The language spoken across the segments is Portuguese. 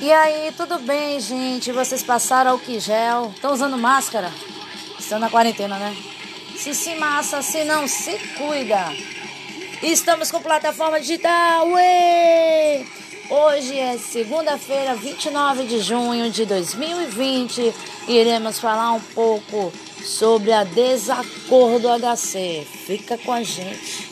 E aí, tudo bem, gente? Vocês passaram o gel? Estão usando máscara? Estão na quarentena, né? Se se massa, se não, se cuida. Estamos com plataforma digital. Uê! Hoje é segunda-feira, 29 de junho de 2020 e iremos falar um pouco sobre a desacordo HC. Fica com a gente.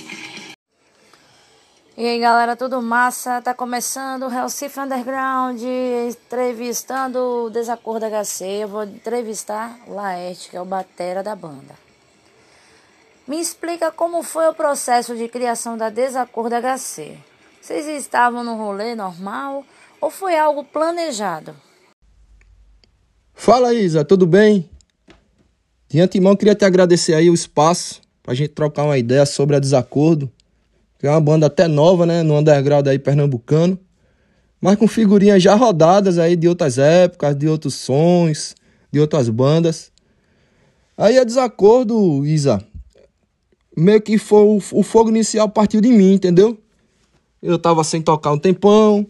E aí galera, tudo massa? Tá começando o Recife Underground, entrevistando o Desacordo HC. Eu vou entrevistar Laerte, que é o batera da banda. Me explica como foi o processo de criação da Desacordo HC. Vocês estavam no rolê normal ou foi algo planejado? Fala Isa, tudo bem? De antemão queria te agradecer aí o espaço pra gente trocar uma ideia sobre a Desacordo que é uma banda até nova, né, no underground aí pernambucano, mas com figurinhas já rodadas aí de outras épocas, de outros sons, de outras bandas. Aí a desacordo, Isa, meio que foi o, o fogo inicial partiu de mim, entendeu? Eu tava sem tocar um tempão,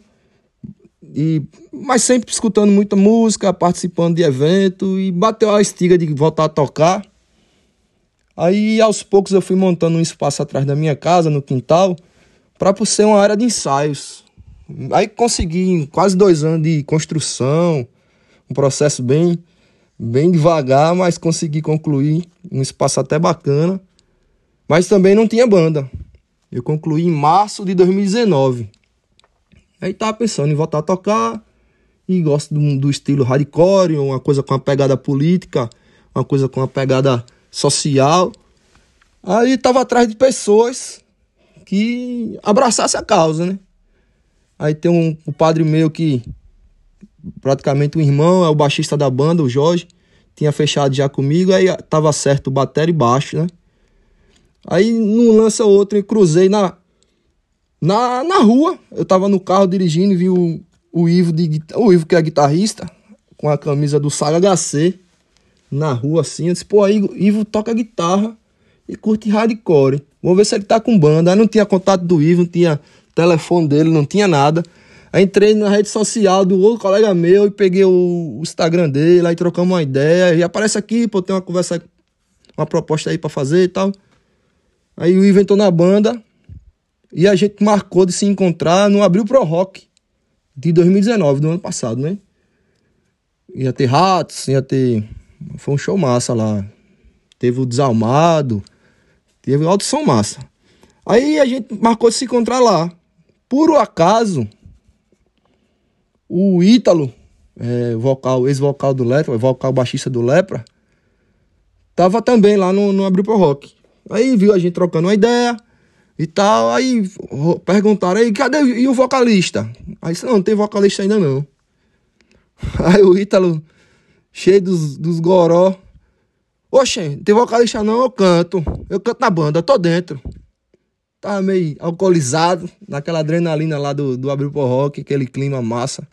e, mas sempre escutando muita música, participando de evento e bateu a estiga de voltar a tocar. Aí aos poucos eu fui montando um espaço atrás da minha casa, no quintal, para ser uma área de ensaios. Aí consegui quase dois anos de construção, um processo bem, bem devagar, mas consegui concluir um espaço até bacana. Mas também não tinha banda. Eu concluí em março de 2019. Aí tava pensando em voltar a tocar e gosto do, do estilo hardcore, uma coisa com uma pegada política, uma coisa com uma pegada social. Aí estava atrás de pessoas que abraçassem a causa, né? Aí tem um, um padre meu que praticamente um irmão, é o baixista da banda, o Jorge, tinha fechado já comigo, aí tava certo bateria e baixo, né? Aí num ou outro eu cruzei na, na, na rua, eu tava no carro dirigindo e vi o, o Ivo, de, o Ivo que é guitarrista, com a camisa do Saga HC, na rua assim. Eu disse, pô, aí Ivo toca guitarra e curte hardcore. Vamos ver se ele tá com banda. Aí não tinha contato do Ivo, não tinha telefone dele, não tinha nada. Aí entrei na rede social do outro colega meu e peguei o, Instagram dele, aí trocamos uma ideia. E aparece aqui, pô, tem uma conversa, uma proposta aí para fazer e tal. Aí o Ivo entrou na banda e a gente marcou de se encontrar no Abril Pro Rock de 2019, do ano passado, né? Ia ter ratos, ia ter foi um show massa lá. Teve o Desalmado, teve o Alto Som Massa. Aí a gente marcou de se encontrar lá. Por acaso, o Ítalo, é, vocal, ex-vocal do Lepra, vocal baixista do Lepra, tava também lá no, no Abril Pro Rock. Aí viu a gente trocando uma ideia e tal. Aí perguntaram aí, cadê e o vocalista? Aí disse, não, não tem vocalista ainda não. Aí o Ítalo cheio dos, dos goró. Oxe, tem vocalista não, eu canto. Eu canto na banda, tô dentro. Tava meio alcoolizado, naquela adrenalina lá do, do Abril Pro Rock, aquele clima massa.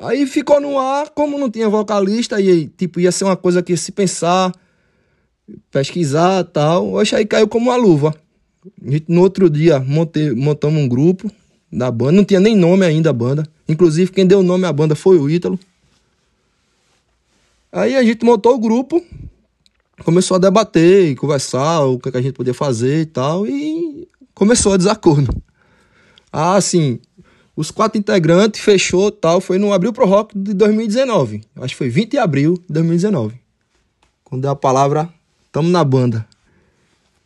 Aí ficou no ar, como não tinha vocalista, e tipo, ia ser uma coisa que ia se pensar, pesquisar tal. Oxe, aí caiu como uma luva. No outro dia, montei, montamos um grupo da banda, não tinha nem nome ainda a banda. Inclusive, quem deu o nome à banda foi o Ítalo. Aí a gente montou o grupo, começou a debater e conversar o que, é a gente podia fazer e tal, e começou a desacordo. Ah, assim, os quatro integrantes fechou tal, foi no Abril Pro Rock de 2019. Acho que foi 20 de abril de 2019. Quando deu a palavra, tamo na banda.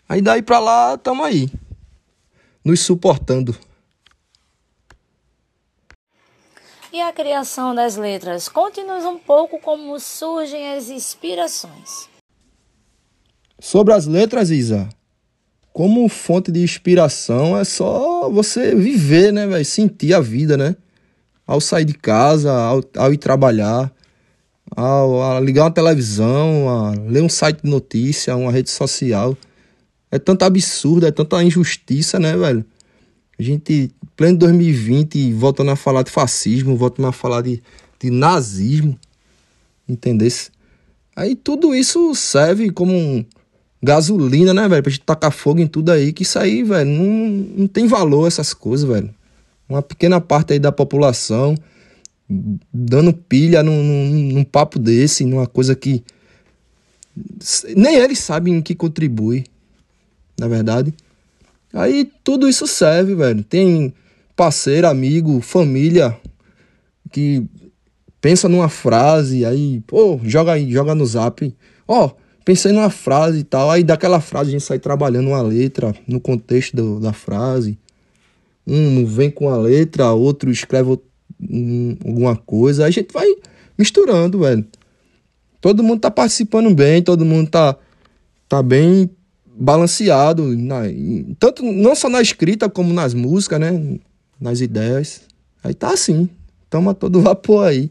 Aí daí pra lá, tamo aí. Nos suportando. E a criação das letras. Conte-nos um pouco como surgem as inspirações. Sobre as letras, Isa, como fonte de inspiração é só você viver, né, véio? sentir a vida, né? Ao sair de casa, ao, ao ir trabalhar, ao, ao ligar uma televisão, a ler um site de notícia, uma rede social. É tanto absurdo, é tanta injustiça, né, velho? A gente, pleno 2020, voltando a falar de fascismo, voltando a falar de, de nazismo, entendesse? Aí tudo isso serve como um gasolina, né, velho? Pra gente tacar fogo em tudo aí, que isso aí, velho, não, não tem valor essas coisas, velho. Uma pequena parte aí da população dando pilha num, num, num papo desse, numa coisa que nem eles sabem em que contribui, na verdade. Aí tudo isso serve, velho. Tem parceiro, amigo, família que pensa numa frase, aí, pô, joga aí, joga no zap. Ó, pensei numa frase e tal. Aí daquela frase a gente sai trabalhando uma letra no contexto do, da frase. Um vem com a letra, outro escreve um, alguma coisa. Aí a gente vai misturando, velho. Todo mundo tá participando bem, todo mundo tá, tá bem balanceado, na, tanto não só na escrita como nas músicas, né? Nas ideias. Aí tá assim. Tamo a todo vapor aí.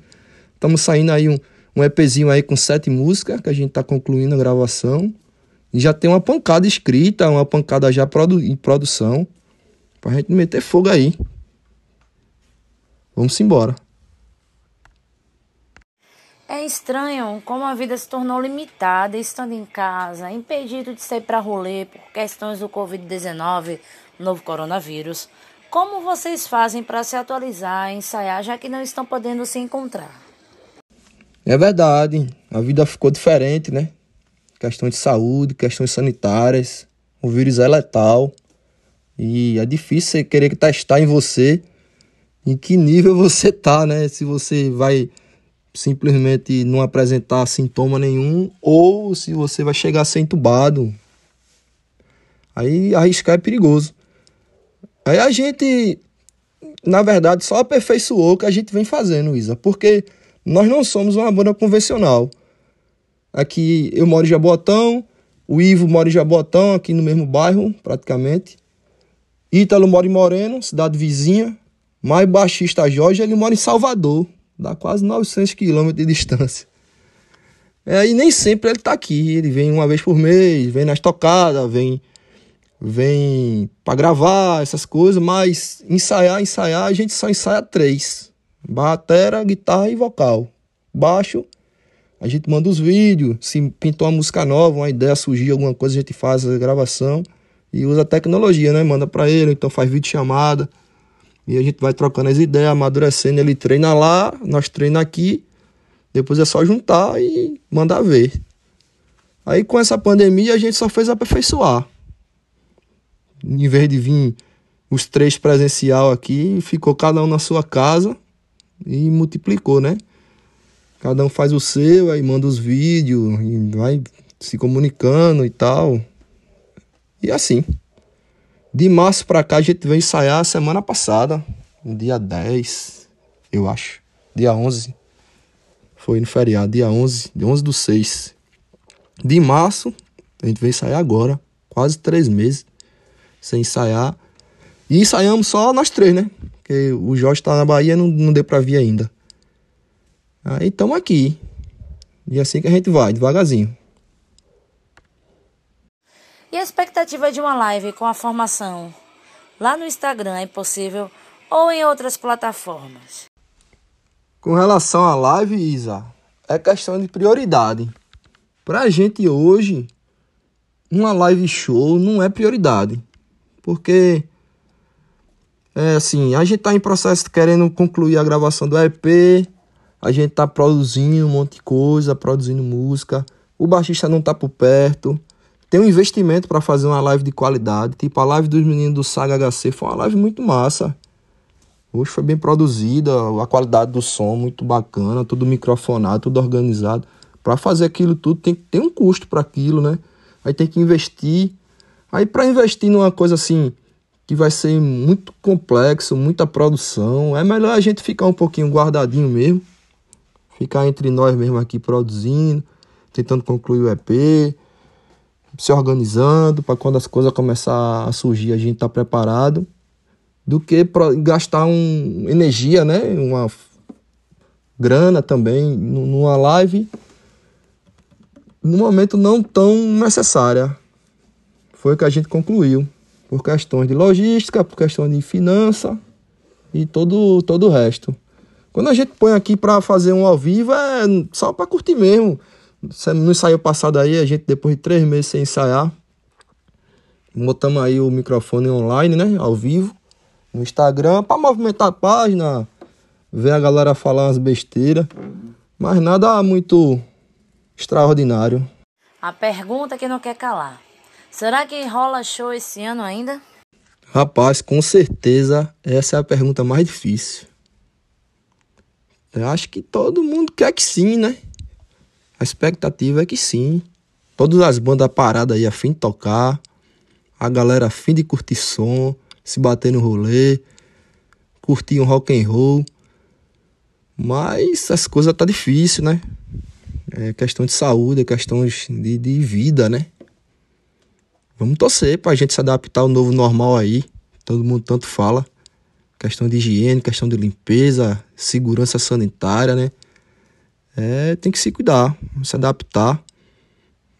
Estamos saindo aí um, um EPzinho aí com sete músicas, que a gente tá concluindo a gravação. E já tem uma pancada escrita, uma pancada já produ em produção. Pra gente meter fogo aí. Vamos embora. É estranho como a vida se tornou limitada estando em casa, impedido de sair para rolê por questões do Covid-19, novo coronavírus. Como vocês fazem para se atualizar, ensaiar, já que não estão podendo se encontrar? É verdade, a vida ficou diferente, né? Questão de saúde, questões sanitárias, o vírus é letal e é difícil você querer testar em você em que nível você tá, né? Se você vai simplesmente não apresentar sintoma nenhum ou se você vai chegar a ser entubado. Aí arriscar é perigoso. Aí a gente, na verdade, só aperfeiçoou o que a gente vem fazendo, Isa, porque nós não somos uma banda convencional. Aqui eu moro em Jabotão, o Ivo mora em Jabotão, aqui no mesmo bairro, praticamente. Ítalo mora em Moreno, cidade vizinha. Mas o baixista Jorge, ele mora em Salvador, dá quase 900 quilômetros de distância. É, e nem sempre ele tá aqui, ele vem uma vez por mês, vem nas tocadas, vem vem para gravar essas coisas, mas ensaiar, ensaiar, a gente só ensaia três: batera, guitarra e vocal. Baixo, a gente manda os vídeos, se pintou uma música nova, uma ideia surgir, alguma coisa, a gente faz a gravação e usa a tecnologia, né? Manda para ele, então faz vídeo chamada. E a gente vai trocando as ideias, amadurecendo. Ele treina lá, nós treina aqui. Depois é só juntar e mandar ver. Aí com essa pandemia a gente só fez aperfeiçoar. Em vez de vir os três presencial aqui, ficou cada um na sua casa e multiplicou, né? Cada um faz o seu, aí manda os vídeos e vai se comunicando e tal. E assim. De março pra cá a gente veio ensaiar semana passada, dia 10, eu acho. Dia 11. Foi no feriado, dia 11, dia 11 do 6. De março, a gente veio ensaiar agora, quase três meses sem ensaiar. E ensaiamos só nós três, né? Porque o Jorge tá na Bahia não, não deu pra vir ainda. Aí estamos aqui. E é assim que a gente vai, devagarzinho. E a expectativa de uma live com a formação lá no Instagram é possível ou em outras plataformas? Com relação à live, Isa, é questão de prioridade. Pra gente hoje, uma live show não é prioridade. Porque é assim, a gente tá em processo querendo concluir a gravação do EP, a gente tá produzindo um monte de coisa, produzindo música, o baixista não tá por perto tem um investimento para fazer uma live de qualidade. Tipo, a live dos meninos do Saga HC foi uma live muito massa. Hoje foi bem produzida, a qualidade do som muito bacana, tudo microfonado, tudo organizado. Para fazer aquilo tudo tem que ter um custo para aquilo, né? Aí tem que investir. Aí para investir numa coisa assim que vai ser muito complexo, muita produção, é melhor a gente ficar um pouquinho guardadinho mesmo. Ficar entre nós mesmo aqui produzindo, tentando concluir o EP, se organizando para quando as coisas começar a surgir a gente tá preparado do que gastar um energia, né, uma grana também numa live no momento não tão necessária. Foi o que a gente concluiu por questões de logística, por questões de finança e todo todo o resto. Quando a gente põe aqui para fazer um ao vivo é só para curtir mesmo no ensaio passado aí, a gente, depois de três meses sem ensaiar, botamos aí o microfone online, né? Ao vivo, no Instagram, para movimentar a página, ver a galera falar umas besteiras, mas nada muito extraordinário. A pergunta que não quer calar: será que rola show esse ano ainda? Rapaz, com certeza essa é a pergunta mais difícil. Eu acho que todo mundo quer que sim, né? A expectativa é que sim. Todas as bandas paradas aí a fim de tocar, a galera a fim de curtir som, se bater no rolê, curtir um rock and roll. Mas as coisas tá difícil, né? É questão de saúde, é questão de, de vida, né? Vamos torcer pra gente se adaptar ao novo normal aí. Todo mundo tanto fala. Questão de higiene, questão de limpeza, segurança sanitária, né? É, tem que se cuidar, se adaptar.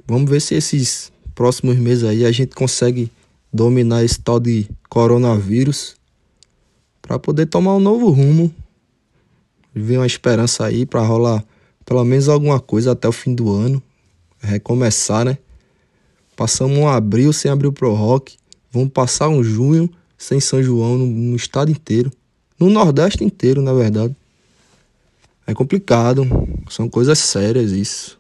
Vamos ver se esses próximos meses aí a gente consegue dominar esse tal de coronavírus para poder tomar um novo rumo. Ver uma esperança aí para rolar pelo menos alguma coisa até o fim do ano. Recomeçar, né? Passamos um abril sem abrir pro rock. Vamos passar um junho sem São João no, no estado inteiro. No Nordeste inteiro, na verdade. É complicado. São coisas sérias isso.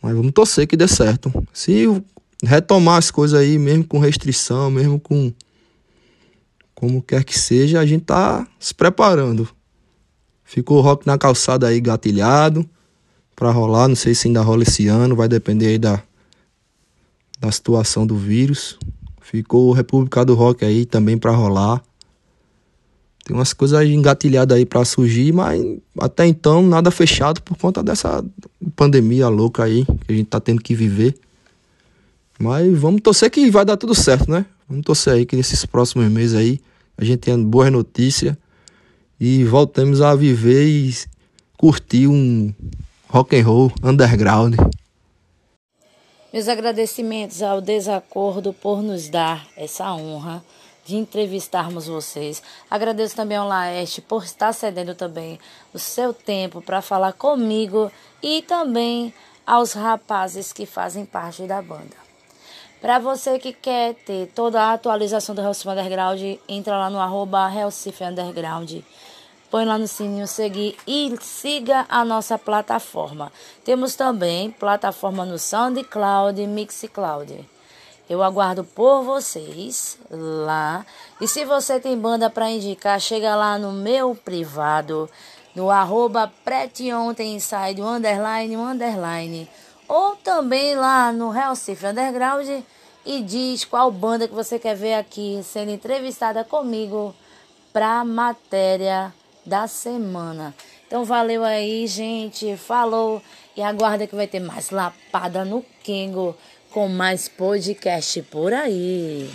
Mas vamos torcer que dê certo. Se retomar as coisas aí, mesmo com restrição, mesmo com como quer que seja, a gente tá se preparando. Ficou o rock na calçada aí gatilhado para rolar, não sei se ainda rola esse ano, vai depender aí da da situação do vírus. Ficou o República do Rock aí também para rolar. Tem umas coisas engatilhadas aí para surgir, mas até então nada fechado por conta dessa pandemia louca aí que a gente tá tendo que viver. Mas vamos torcer que vai dar tudo certo, né? Vamos torcer aí que nesses próximos meses aí a gente tenha boas notícias e voltemos a viver e curtir um rock and roll underground. Meus agradecimentos ao Desacordo por nos dar essa honra de entrevistarmos vocês. Agradeço também ao Laeste por estar cedendo também o seu tempo para falar comigo e também aos rapazes que fazem parte da banda. Para você que quer ter toda a atualização do Recife Underground, entra lá no arroba Recife Underground. Põe lá no sininho seguir e siga a nossa plataforma. Temos também plataforma no SoundCloud e Mixcloud. Eu aguardo por vocês lá. E se você tem banda para indicar, chega lá no meu privado, no arroba underline, underline ou também lá no Recife Underground e diz qual banda que você quer ver aqui sendo entrevistada comigo para matéria da semana. Então valeu aí, gente. Falou e aguarda que vai ter mais lapada no Kengo com mais podcast por aí.